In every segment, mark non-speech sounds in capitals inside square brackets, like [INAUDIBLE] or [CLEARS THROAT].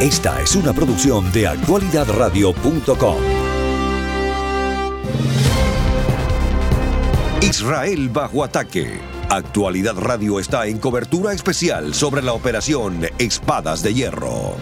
Esta es una producción de actualidadradio.com. Israel bajo ataque. Actualidad Radio está en cobertura especial sobre la operación Espadas de Hierro.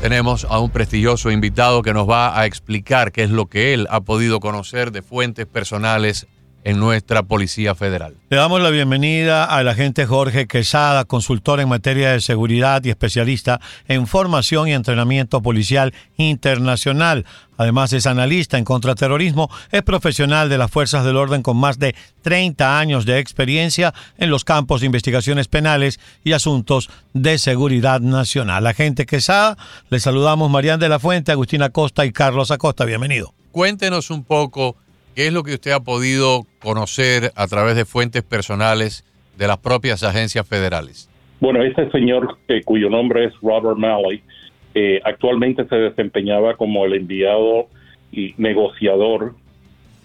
Tenemos a un prestigioso invitado que nos va a explicar qué es lo que él ha podido conocer de fuentes personales en nuestra Policía Federal. Le damos la bienvenida al agente Jorge Quesada, consultor en materia de seguridad y especialista en formación y entrenamiento policial internacional. Además es analista en contraterrorismo, es profesional de las fuerzas del orden con más de 30 años de experiencia en los campos de investigaciones penales y asuntos de seguridad nacional. Agente Quesada, le saludamos Marian de la Fuente, Agustina Costa y Carlos Acosta. Bienvenido. Cuéntenos un poco ¿Qué es lo que usted ha podido conocer a través de fuentes personales de las propias agencias federales? Bueno, este señor eh, cuyo nombre es Robert Malley, eh, actualmente se desempeñaba como el enviado y negociador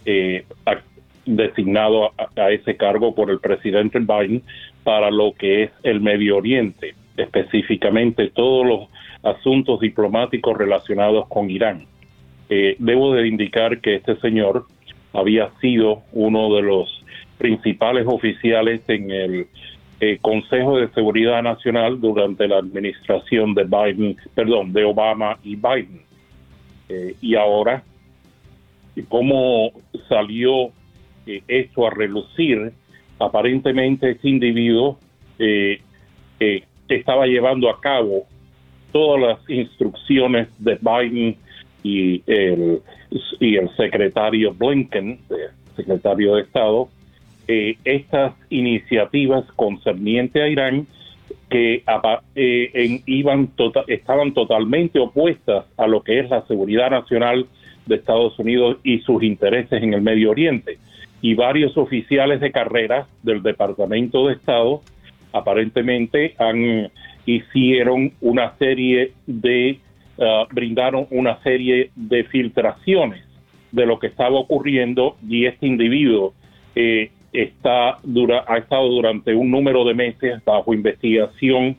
eh, designado a, ese cargo por el presidente Biden para lo que es el Medio Oriente, específicamente todos los asuntos diplomáticos relacionados con Irán. debo de indicar que este señor había sido uno de los principales oficiales en el eh, Consejo de Seguridad Nacional durante la administración de Biden, perdón, de Obama y Biden. Eh, y ahora, ¿cómo salió eh, esto a relucir? Aparentemente este individuo estaba llevando a cabo todas las instrucciones de Biden y el, y el secretario Blinken, secretario de Estado, eh, estas iniciativas concernientes a Irán que eh, iban tota-, estaban totalmente opuestas a lo que es la seguridad nacional de Estados Unidos y sus intereses en el Medio Oriente. Y varios oficiales de carrera del Departamento de Estado aparentemente han hicieron una serie de Uh, brindaron una serie de filtraciones de lo que estaba ocurriendo y este individuo eh, está dura, ha estado durante un número de meses bajo investigación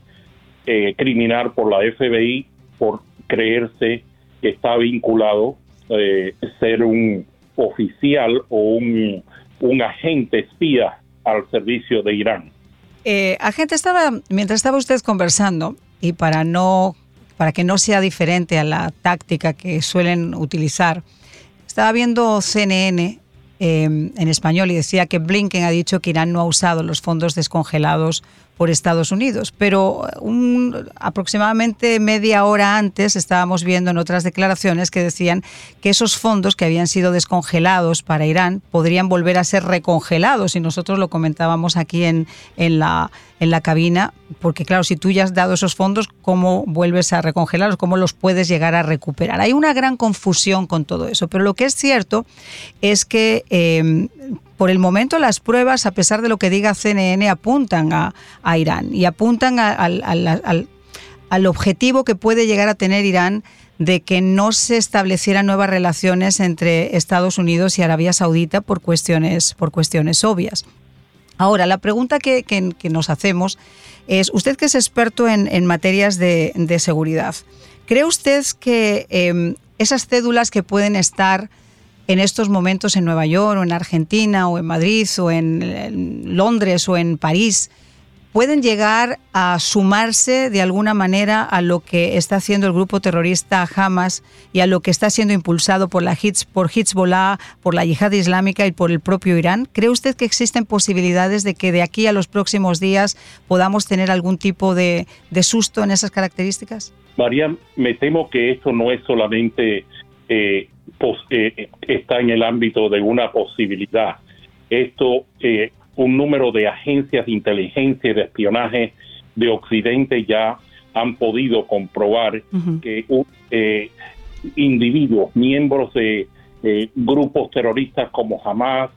eh, criminal por la FBI por creerse que está vinculado eh, ser un oficial o un, agente espía al servicio de Irán. agente, estaba, mientras estaba usted conversando, y para no para que no sea diferente a la táctica que suelen utilizar. Estaba viendo CNN em, en español y decía que Blinken ha dicho que Irán no ha usado los fondos descongelados por Estados Unidos. Pero un, aproximadamente media hora antes estábamos viendo en otras declaraciones que decían que esos fondos que habían sido descongelados para Irán podrían volver a ser recongelados y nosotros lo comentábamos aquí en, en la en la cabina, porque claro, si tú ya has dado esos fondos, ¿cómo vuelves a recongelarlos? ¿Cómo los puedes llegar a recuperar? Hay una gran confusión con todo eso, pero lo que es cierto es que em, por el momento las pruebas, a pesar de lo que diga CNN, apuntan a, Irán y apuntan al, al objetivo que puede llegar a tener Irán de que no se establecieran nuevas relaciones entre Estados Unidos y Arabia Saudita por cuestiones, por cuestiones obvias. Ahora, la pregunta que, nos hacemos es, usted que es experto en, materias de, seguridad, ¿cree usted que em, esas cédulas que pueden estar en estos momentos en Nueva York o en Argentina o en Madrid o en Londres o en París, pueden llegar a sumarse de alguna manera a lo que está haciendo el grupo terrorista Hamas y a lo que está siendo impulsado por la Hits, por Hezbollah, por la yihad islámica y por el propio Irán. ¿Cree usted que existen posibilidades de que de aquí a los próximos días podamos tener algún tipo de, susto en esas características? María, me temo que esto no es solamente eh, eh, está en el ámbito de una posibilidad. Esto eh, un número de agencias de inteligencia y de espionaje de Occidente ya han podido comprobar que eh, individuos, miembros de grupos terroristas como Hamas,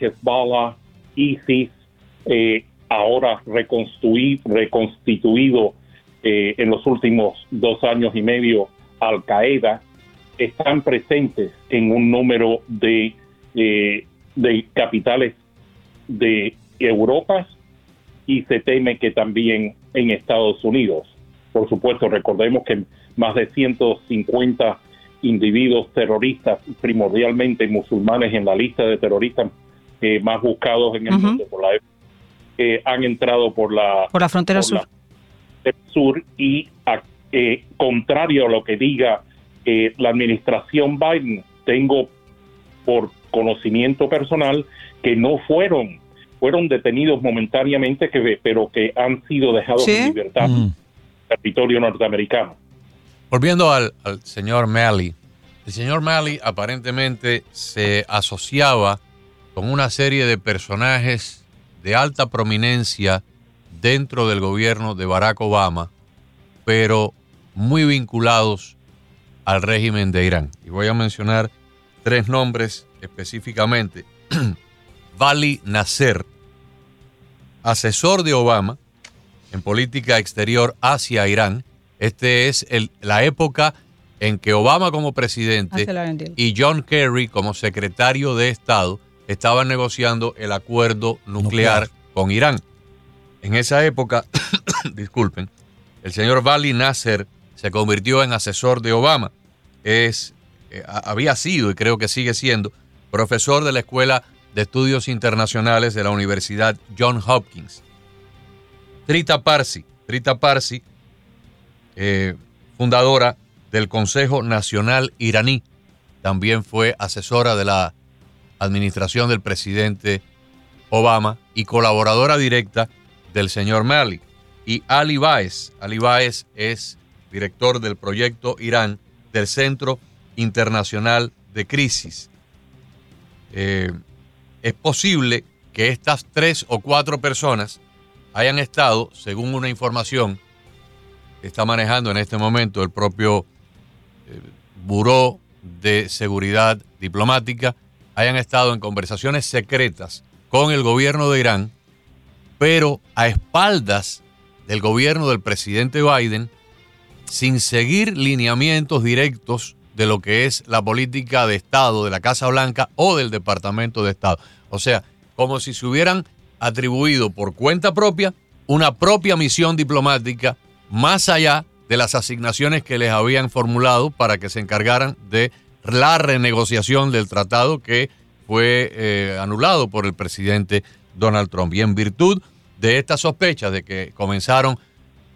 Hezbollah, ISIS, eh, ahora reconstituido eh, en los últimos dos años y medio Al Qaeda, están presentes en un número de, de capitales de Europa y se teme que también en Estados Unidos. por supuesto, recordemos que más de 150 individuos terroristas, primordialmente musulmanes en la lista de terroristas eh, más buscados en el mundo por la eh, han entrado por la, por la frontera sur. sur y eh, contrario a lo que diga la administración Biden, tengo por conocimiento personal que no fueron fueron detenidos momentáneamente que pero que han sido dejados en libertad mm. en territorio norteamericano. Volviendo al, al señor Malley, el señor Malley aparentemente se asociaba con una serie de personajes de alta prominencia dentro del gobierno de Barack Obama, pero muy vinculados al régimen de Irán. Y voy a mencionar tres nombres específicamente. [CLEARS THROAT] Vali Nasser, asesor de Obama en política exterior hacia Irán. Este es la época en que Obama como presidente y John Kerry como secretario de Estado estaban negociando el acuerdo nuclear, con Irán. En esa época, [COUGHS] disculpen, el señor Vali Nasser se convirtió en asesor de Obama. Es, eh, había sido y creo que sigue siendo profesor de la Escuela de Estudios Internacionales de la Universidad John Hopkins. Trita Parsi, Trita Parsi, eh, fundadora del Consejo Nacional Iraní, también fue asesora de la administración del presidente Obama y colaboradora directa del señor Mali. Y Ali Baez, Ali Baez es director del proyecto Irán del Centro Internacional de Crisis. Eh, es posible que estas tres o cuatro personas hayan estado, según una información que está manejando en este momento el propio eh, Buró de Seguridad Diplomática, hayan estado en conversaciones secretas con el gobierno de Irán, pero a espaldas del gobierno del presidente Biden, sin seguir lineamientos directos de lo que es la política de Estado de la Casa Blanca o del Departamento de Estado. O sea, como si se hubieran atribuido por cuenta propia una propia misión diplomática más allá de las asignaciones que les habían formulado para que se encargaran de la renegociación del tratado que fue eh, anulado por el presidente Donald Trump. Y en virtud de esta sospecha de que comenzaron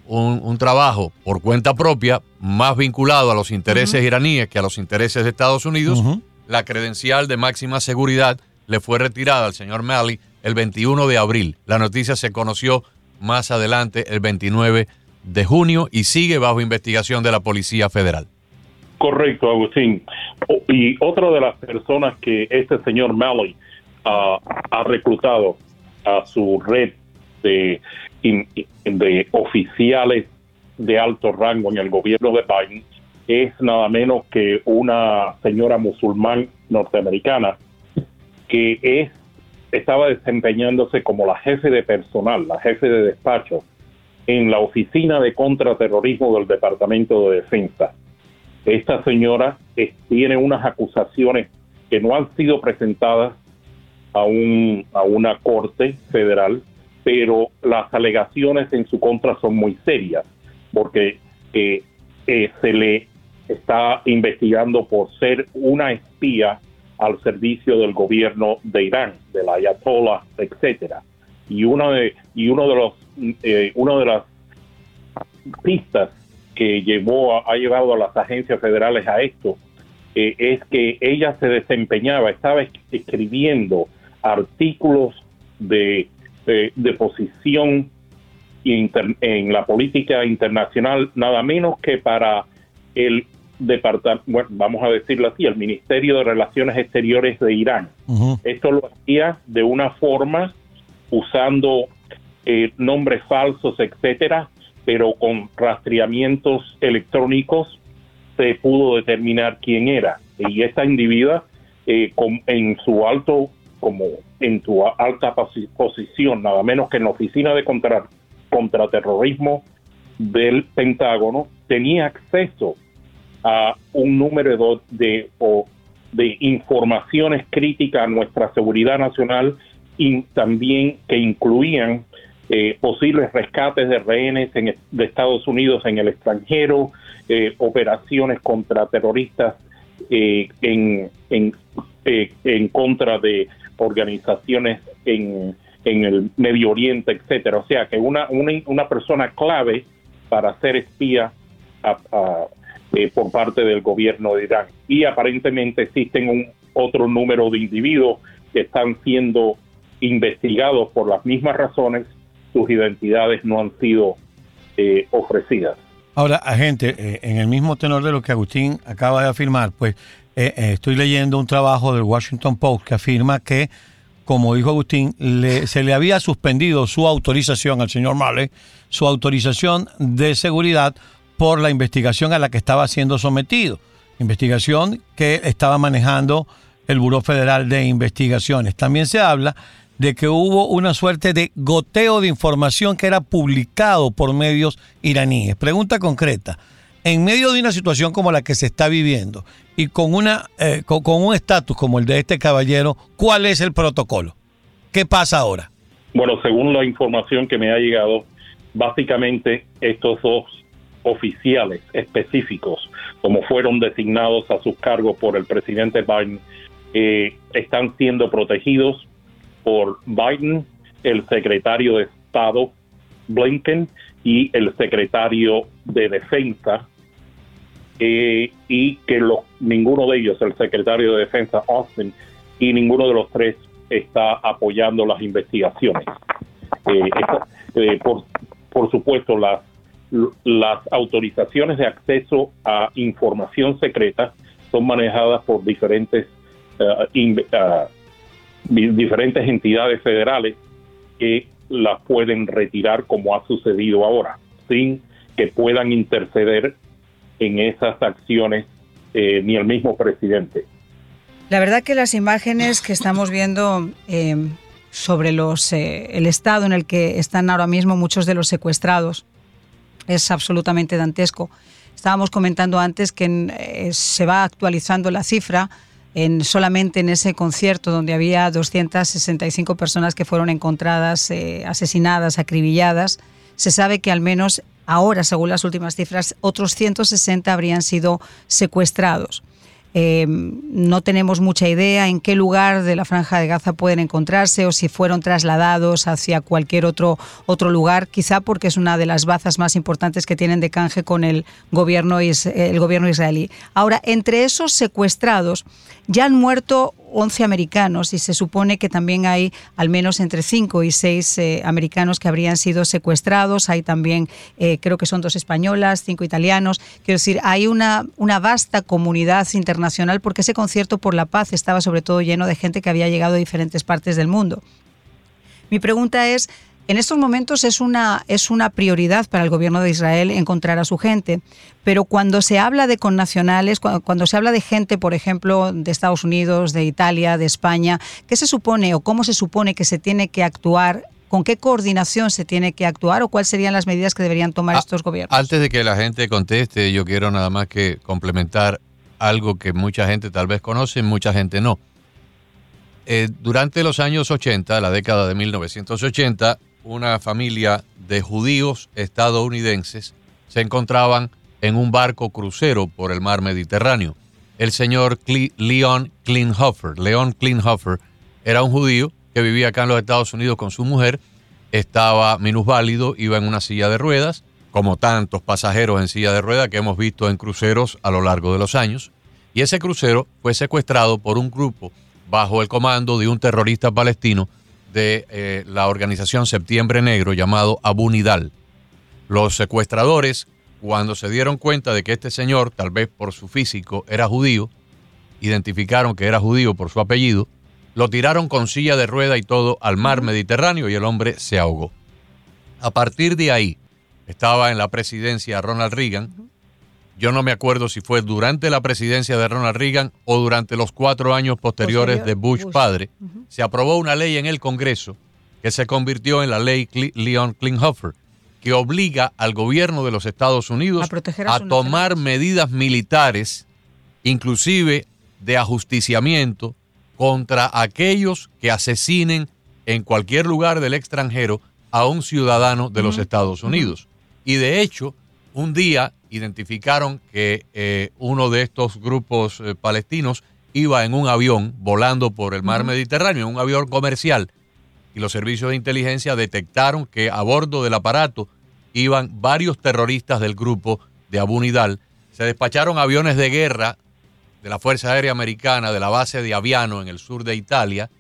un, trabajo por cuenta propia más vinculado a los intereses iraníes que a los intereses de Estados Unidos, la credencial de máxima seguridad le fue retirada al señor Malley el 21 de abril. La noticia se conoció más adelante, el 29 de junio, y sigue bajo investigación de la Policía Federal. Correcto, Agustín. Y otra de las personas que este señor Malley ah, ha reclutado a su red de, oficiales de alto rango en el gobierno de Biden es nada menos que una señora musulmán norteamericana que es estaba desempeñándose como la jefe de personal, la jefe de despacho en la oficina de contraterrorismo del Departamento de Defensa. Esta señora tiene unas acusaciones que no han sido presentadas a, un, a una corte federal, pero las alegaciones en su contra son muy serias, porque eh, eh, se le está investigando por ser una espía al servicio del gobierno de Irán, de la Ayatollah, etcétera. Y uno de y uno de los uno de las pistas que llevó ha llevado a las agencias federales a esto eh, es que ella se desempeñaba, estaba escribiendo artículos de, de, posición en la política internacional, nada menos que para el departamento, bueno, vamos a decirlo así, el Ministerio de Relaciones Exteriores de Irán. Esto lo hacía de una forma usando eh, nombres falsos, etcétera, pero con rastreamientos electrónicos se pudo determinar quién era. Y esta individua, eh, en su alto, como en su alta posición, nada menos que en la oficina de contra, contraterrorismo del Pentágono, tenía acceso a un número de, de informaciones críticas a nuestra seguridad nacional y también que incluían eh, posibles rescates de rehenes de Estados Unidos en el extranjero, eh, operaciones contra terroristas eh, en, en, en, contra de organizaciones en, en, el Medio Oriente, etcétera. O sea que una, una, una persona clave para ser espía por parte del gobierno de Irán. Y aparentemente existen un otro número de individuos que están siendo investigados por las mismas razones sus identidades no han sido eh, ofrecidas. Ahora, agente, eh, en el mismo tenor de lo que Agustín acaba de afirmar, pues eh, estoy leyendo un trabajo del Washington Post que afirma que, como dijo Agustín, se le había suspendido su autorización al señor Marley, su autorización de seguridad por la investigación a la que estaba siendo sometido. Investigación que estaba manejando el Buró Federal de Investigaciones. También se habla de que hubo una suerte de goteo de información que era publicado por medios iraníes. Pregunta concreta. En medio de una situación como la que se está viviendo y con, una, eh, con, un estatus como el de este caballero, ¿cuál es el protocolo? ¿Qué pasa ahora? Bueno, según la información que me ha llegado, básicamente estos dos oficiales específicos, como fueron designados a sus cargos por el presidente Biden, eh, están siendo protegidos por Biden, el secretario de Estado Blinken y el secretario de Defensa, eh, y que ninguno de ellos, el secretario de Defensa Austin, y ninguno de los tres está apoyando las investigaciones. Eh, eh, por, por supuesto, las, las autorizaciones de acceso a información secreta son manejadas por diferentes uh, diferentes entidades federales que las pueden retirar como ha sucedido ahora, sin que puedan interceder en esas acciones eh, ni el mismo presidente. La verdad que las imágenes que estamos viendo eh, sobre eh, el estado en el que están ahora mismo muchos de los secuestrados es absolutamente dantesco. Estábamos comentando antes que se va actualizando la cifra en, solamente en ese concierto donde había 265 personas que fueron encontradas, asesinadas, acribilladas, se sabe que al menos ahora, según las últimas cifras, otros 160 habrían sido secuestrados. Em, no tenemos mucha idea en qué lugar de la franja de Gaza pueden encontrarse o si fueron trasladados hacia cualquier otro, otro lugar, quizá porque es una de las bazas más importantes que tienen de canje con el gobierno, el gobierno israelí. Ahora, entre esos secuestrados ya han muerto 11 americanos y se supone que también hay al menos entre 5 y 6 eh, americanos que habrían sido secuestrados. Hay también, eh, creo que son dos españolas, cinco italianos. Quiero decir, hay una, una vasta comunidad internacional porque ese concierto por la paz estaba sobre todo lleno de gente que había llegado de diferentes partes del mundo. Mi pregunta es, en estos momentos es una, es una prioridad para el gobierno de Israel encontrar a su gente, pero cuando se habla de connacionales, cuando, se habla de gente, por ejemplo, de Estados Unidos, de Italia, de España, ¿qué se supone o cómo se supone que se tiene que actuar ¿Con qué coordinación se tiene que actuar o cuáles serían las medidas que deberían tomar ah, estos gobiernos? Antes de que la gente conteste, yo quiero nada más que complementar algo que mucha gente tal vez conoce y mucha gente no. Eh, durante los años 80, la década de 1980, una familia de judíos estadounidenses se encontraban en un barco crucero por el mar Mediterráneo. El señor Leon Klinhofer, Leon Klinhofer era un judío que vivía acá en los Estados Unidos con su mujer, estaba minusválido, iba en una silla de ruedas, como tantos pasajeros en silla de ruedas que hemos visto en cruceros a lo largo de los años, y ese crucero fue secuestrado por un grupo bajo el comando de un terrorista palestino de eh, la organización Septiembre Negro llamado Abu Nidal. Los secuestradores, cuando se dieron cuenta de que este señor, tal vez por su físico, era judío, identificaron que era judío por su apellido, lo tiraron con silla de rueda y todo al mar Mediterráneo y el hombre se ahogó. A partir de ahí, estaba en la presidencia Ronald Reagan, yo no me acuerdo si fue durante la presidencia de Ronald Reagan o durante los cuatro años posteriores de Bush, padre. Se aprobó una ley en el Congreso que se convirtió en la ley Leon Klinghoffer, que obliga al gobierno de los Estados Unidos a, tomar medidas militares, inclusive de ajusticiamiento, contra aquellos que asesinen en cualquier lugar del extranjero a un ciudadano de los Estados Unidos. Y de hecho, un día identificaron que eh, uno de estos grupos eh, palestinos iba en un avión volando por el mar Mediterráneo, en un avión comercial, y los servicios de inteligencia detectaron que a bordo del aparato iban varios terroristas del grupo de Abu Nidal. Se despacharon aviones de guerra de la Fuerza Aérea Americana de la base de Aviano en el sur de Italia,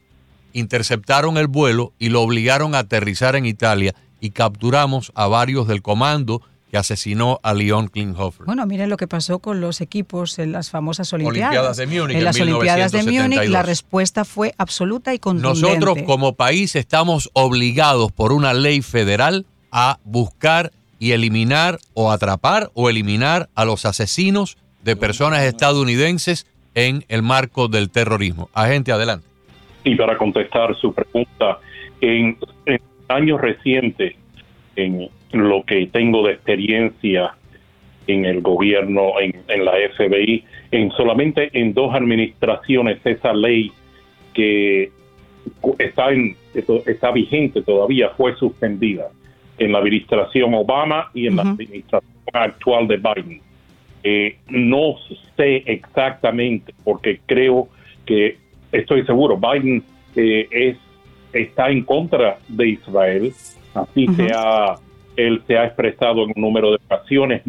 interceptaron el vuelo y lo obligaron a aterrizar en Italia y capturamos a varios del comando que asesinó a Leon Klinghoffer. Bueno, miren lo que pasó con los equipos en las famosas Olimpiadas. Olimpiadas de Múnich en en las Olimpiadas de Múnich 1972. la respuesta fue absoluta y contundente. Nosotros como país estamos obligados por una ley federal a buscar y eliminar o atrapar o eliminar a los asesinos de personas estadounidenses en el marco del terrorismo. Agente, adelante. Y para contestar su pregunta, en, en años recientes, en lo que tengo de experiencia en el gobierno, en, en la FBI, en solamente en dos administraciones esa ley que está, en, está vigente todavía fue suspendida en la administración Obama y en la administración actual de Biden. Eh, no sé exactamente porque creo que estoy seguro Biden eh, es está en contra de Israel así Ujú. se ha él se ha expresado en un número de ocasiones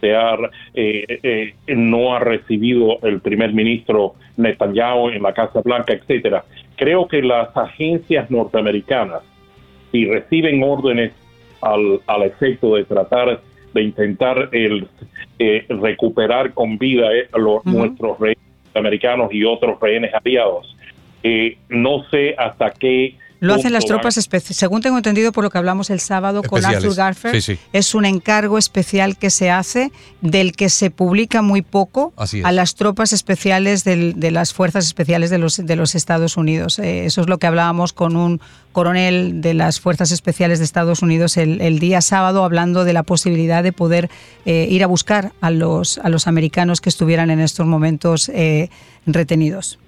se ha eh, eh, no ha recibido el primer ministro Netanyahu en la Casa Blanca etcétera creo que las agencias norteamericanas si reciben órdenes al, al efecto de tratar de intentar el eh, recuperar con vida eh, los, nuestros rehenes americanos y otros rehenes aliados. Eh, no sé hasta qué Lo hacen las tropas especiales. Según tengo entendido por lo que hablamos el sábado con. Arthur Garfer, Sí, sí. es un encargo especial que se hace del que se publica muy poco a las tropas especiales del- de las fuerzas especiales de los, de los Estados Unidos. Eh, eso es lo que hablábamos con un coronel de las fuerzas especiales de Estados Unidos el, el día sábado, hablando de la posibilidad de poder eh, ir a buscar a los, a los americanos que estuvieran en estos momentos eh, retenidos.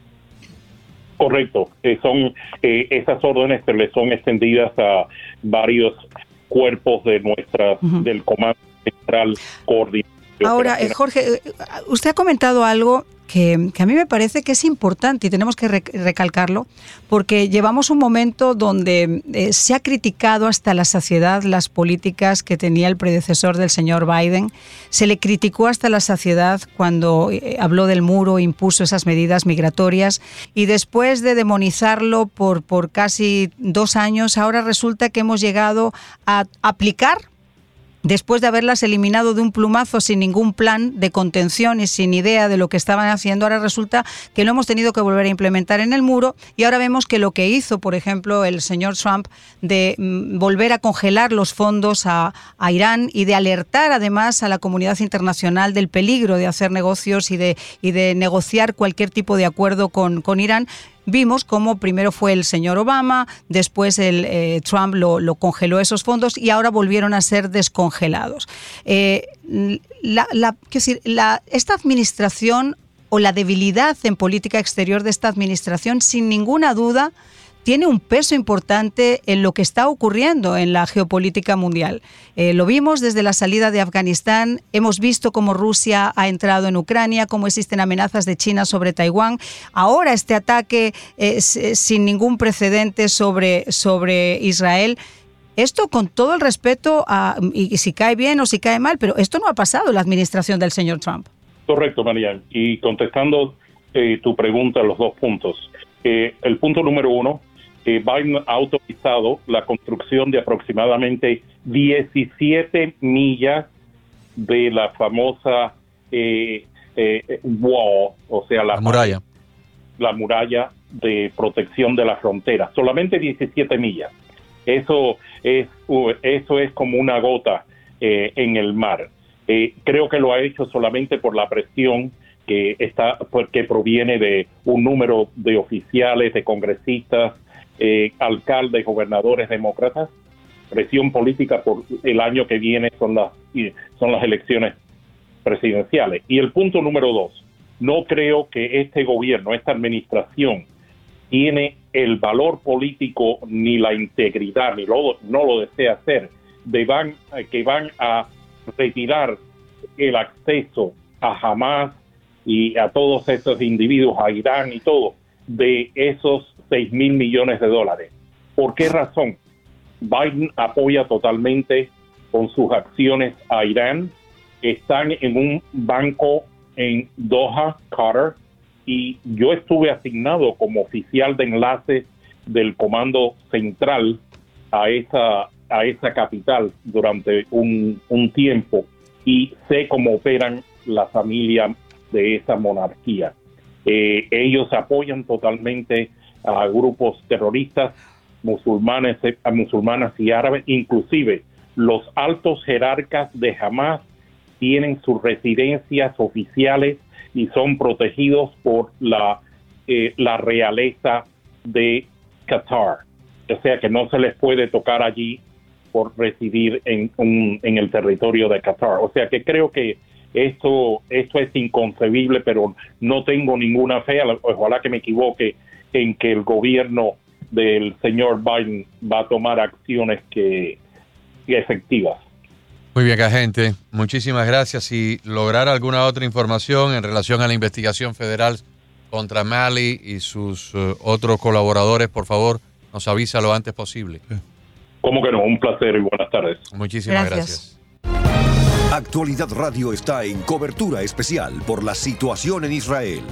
Correcto, eh, son eh, esas órdenes se le son extendidas a varios cuerpos de nuestra del comando central coordinado. Ahora, eh, Jorge, eh, usted ha comentado algo que, a mí me parece que es importante y tenemos que rec- recalcarlo, porque llevamos un momento donde eh, se ha criticado hasta la saciedad las políticas que tenía el predecesor del señor Biden. Se le criticó hasta la saciedad cuando eh, habló del muro, impuso esas medidas migratorias y después de demonizarlo por, por casi dos años, ahora resulta que hemos llegado a aplicar después de haberlas eliminado de un plumazo sin ningún plan de contención y sin idea de lo que estaban haciendo, ahora resulta que lo hemos tenido que volver a implementar en el muro y ahora vemos que lo que hizo, por ejemplo, el señor Trump de mm, volver a congelar los fondos a, Irán y de alertar además a la comunidad internacional del peligro de hacer negocios y de, y de negociar cualquier tipo de acuerdo con, con Irán, vimos cómo primero fue el señor Obama, después el eh, Trump lo, congeló esos fondos y ahora volvieron a ser descongelados. Eh, la, la- la- esta administración o la debilidad en política exterior de esta administración, sin ninguna duda, tiene un peso importante en lo que está ocurriendo en la geopolítica mundial. Eh, lo vimos desde la salida de Afganistán, hemos visto cómo Rusia ha entrado en Ucrania, cómo existen amenazas de China sobre Taiwán. Ahora este ataque eh, s- sin ningún precedente sobre, sobre Israel. Esto con todo el respeto, a, y, si cae bien o si cae mal, pero esto no ha pasado en la administración del señor Trump. Correcto, Marian. Y contestando eh, tu pregunta, los dos puntos. Eh, el punto número uno, eh, Biden ha autorizado la construcción de aproximadamente 17 millas de la famosa eh, eh, wall, o sea, la, La muralla. la muralla de protección de la frontera. Solamente 17 millas. Eso es, eso es como una gota eh, en el mar. Eh, creo que lo ha hecho solamente por la presión que está pues, que proviene de un número de oficiales, de congresistas, eh, alcaldes, gobernadores demócratas. Presión política por el año que viene son las son las elecciones presidenciales. Y el punto número dos, no creo que este gobierno, esta administración, tiene el valor político ni la integridad, ni lo, no lo desea hacer, de van, que van a retirar el acceso a Hamas y a todos esos individuos, a Irán y todo, de esos 6 mil millones de dólares. ¿Por qué razón? Biden apoya totalmente con sus acciones a Irán, están en un banco en Doha, Qatar, y yo estuve asignado como oficial de enlace del Comando Central a esa, a esa capital durante un, un tiempo y sé cómo operan la familia de esa monarquía. Eh, ellos apoyan totalmente a grupos terroristas musulmanes, a musulmanas y árabes, inclusive los altos jerarcas de Hamas tienen sus residencias oficiales y son protegidos por la, eh, la realeza de Qatar. O sea que no se les puede tocar allí por residir en, en el territorio de Qatar. O sea que creo que esto, esto es inconcebible, pero no tengo ninguna fe, ojalá que me equivoque, en que el gobierno del señor Biden va a tomar acciones que, efectivas. Muy bien, agente. Muchísimas gracias. Si lograr alguna otra información en relación a la investigación federal contra Mali y sus eh, otros colaboradores, por favor, nos avisa lo antes posible. ¿Cómo que no? Un placer y buenas tardes. Muchísimas gracias. Actualidad Radio está en cobertura especial por la situación en Israel.